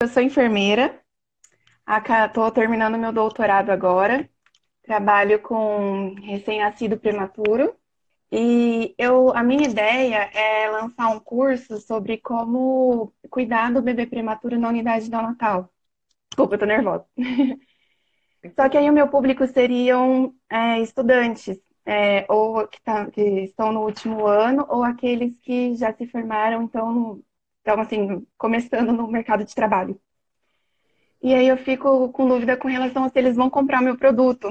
Eu sou enfermeira, estou terminando meu doutorado agora, trabalho com recém-nascido prematuro e eu, a minha ideia é lançar um curso sobre como cuidar do bebê prematuro na unidade neonatal. Desculpa, eu tô nervosa. Só que aí o meu público seriam é, estudantes, é, ou que, tá, que, estão no último ano, ou aqueles que já se formaram, então, estão assim, começando no mercado de trabalho. E aí eu fico com dúvida com relação a se eles vão comprar o meu produto.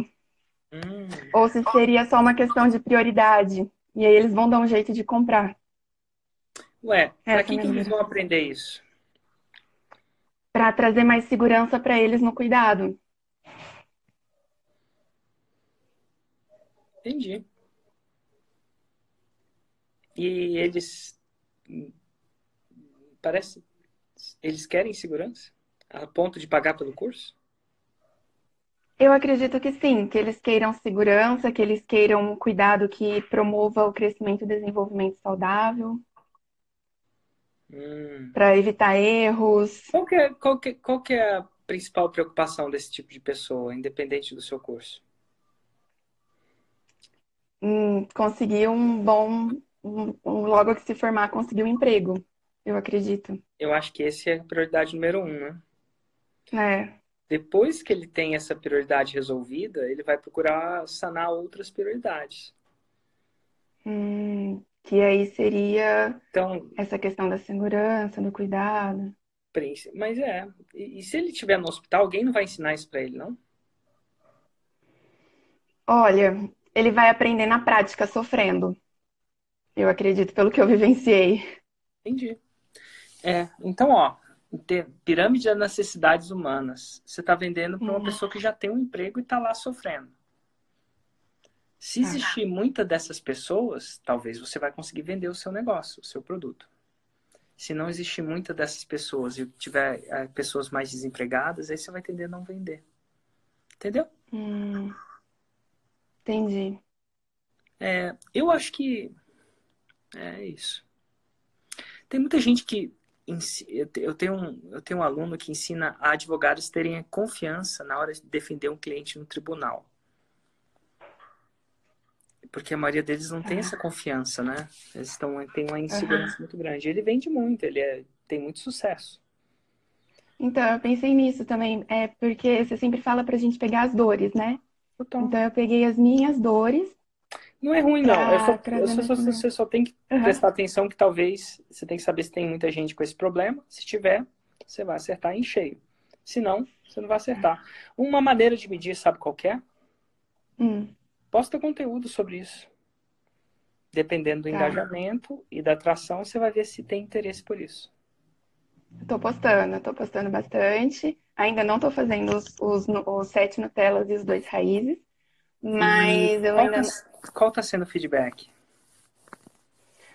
Hum. Ou se seria só uma questão de prioridade. E aí eles vão dar um jeito de comprar. Ué, para que, que eles vão aprender isso? Para trazer mais segurança para eles no cuidado. Entendi. E eles parece eles querem segurança a ponto de pagar pelo curso? Eu acredito que sim, que eles queiram segurança, que eles queiram um cuidado que promova o crescimento e desenvolvimento saudável. Hum. Para evitar erros. Qual que, é, qual, que, qual que é a principal preocupação desse tipo de pessoa, independente do seu curso? Hum, conseguir um bom, um, um, logo que se formar, conseguir um emprego, eu acredito. Eu acho que esse é a prioridade número um, né? É. Depois que ele tem essa prioridade resolvida, ele vai procurar sanar outras prioridades. Hum, que aí seria então, essa questão da segurança, do cuidado. Mas é. E, e se ele estiver no hospital, alguém não vai ensinar isso para ele, não? Olha, ele vai aprender na prática, sofrendo. Eu acredito, pelo que eu vivenciei. Entendi. É, então, ó, pirâmide das necessidades humanas. Você está vendendo para uma uhum. pessoa que já tem um emprego e está lá sofrendo. Se existir muita dessas pessoas, talvez você vai conseguir vender o seu negócio, o seu produto. Se não existir muita dessas pessoas e tiver é, pessoas mais desempregadas, aí você vai tender a não vender. Entendeu? Hum, entendi. É, eu acho que é isso. Tem muita gente que eu tenho, um, eu tenho um aluno que ensina a advogados terem confiança na hora de defender um cliente no tribunal. Porque a maioria deles não tem essa confiança, né? Eles estão, têm uma insegurança uhum. muito grande. Ele vende muito, ele é, tem muito sucesso. Então, eu pensei nisso também. É porque você sempre fala pra gente pegar as dores, né? Então, então eu peguei as minhas dores não é ruim, não. Eu só, eu só, você só tem que uhum. prestar atenção que talvez você tem que saber se tem muita gente com esse problema. Se tiver, você vai acertar em cheio. Se não, você não vai acertar. Uma maneira de medir, sabe qual é? Hum. Posta conteúdo sobre isso. Dependendo do tá. engajamento e da atração, você vai ver se tem interesse por isso. Estou postando, estou postando bastante. Ainda não estou fazendo os, os, os sete Nutellas e os dois raízes. Mas eu ainda. Tá, qual está sendo o feedback?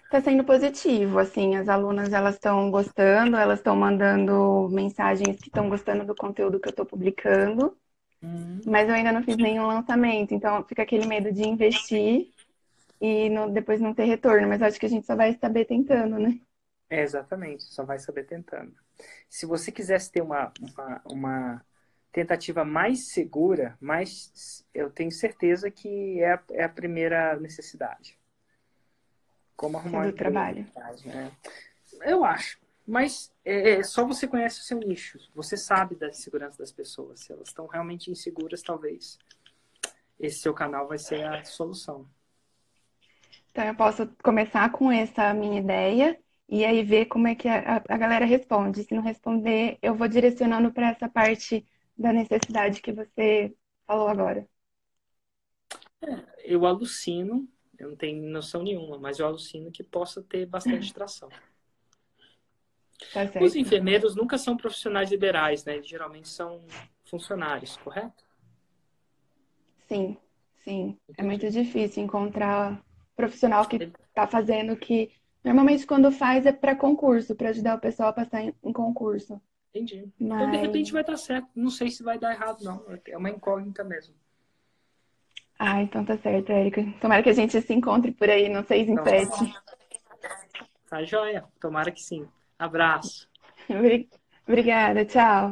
Está sendo positivo, assim, as alunas elas estão gostando, elas estão mandando mensagens que estão gostando do conteúdo que eu estou publicando, uhum. mas eu ainda não fiz nenhum lançamento, então fica aquele medo de investir e depois não ter retorno, mas acho que a gente só vai saber tentando, né? É, exatamente, só vai saber tentando. Se você quisesse ter uma, uma, uma tentativa mais segura, mais eu tenho certeza que é a, é a primeira necessidade. Como arrumar o trabalho. Né? Eu acho. Mas é, é, só você conhece o seu nicho. Você sabe da segurança das pessoas. Se elas estão realmente inseguras, talvez esse seu canal vai ser a solução. Então eu posso começar com essa minha ideia e aí ver como é que a, a galera responde. Se não responder, eu vou direcionando para essa parte da necessidade que você falou agora? É, eu alucino, eu não tenho noção nenhuma, mas eu alucino que possa ter bastante tração. Tá Os enfermeiros nunca são profissionais liberais, né? Eles geralmente são funcionários, correto? Sim, sim. É Entendi. É muito difícil encontrar profissional que está fazendo que. Normalmente, quando faz, é para concurso, para ajudar o pessoal a passar em, em concurso. Entendi. Mas... Então, de repente, vai dar certo. Não sei se vai dar errado, não. É uma incógnita mesmo. Ah, então tá certo, Érica. Tomara que a gente se encontre por aí no 6 em 7. Tá joia. Tomara que sim. Abraço. Obrigada, tchau.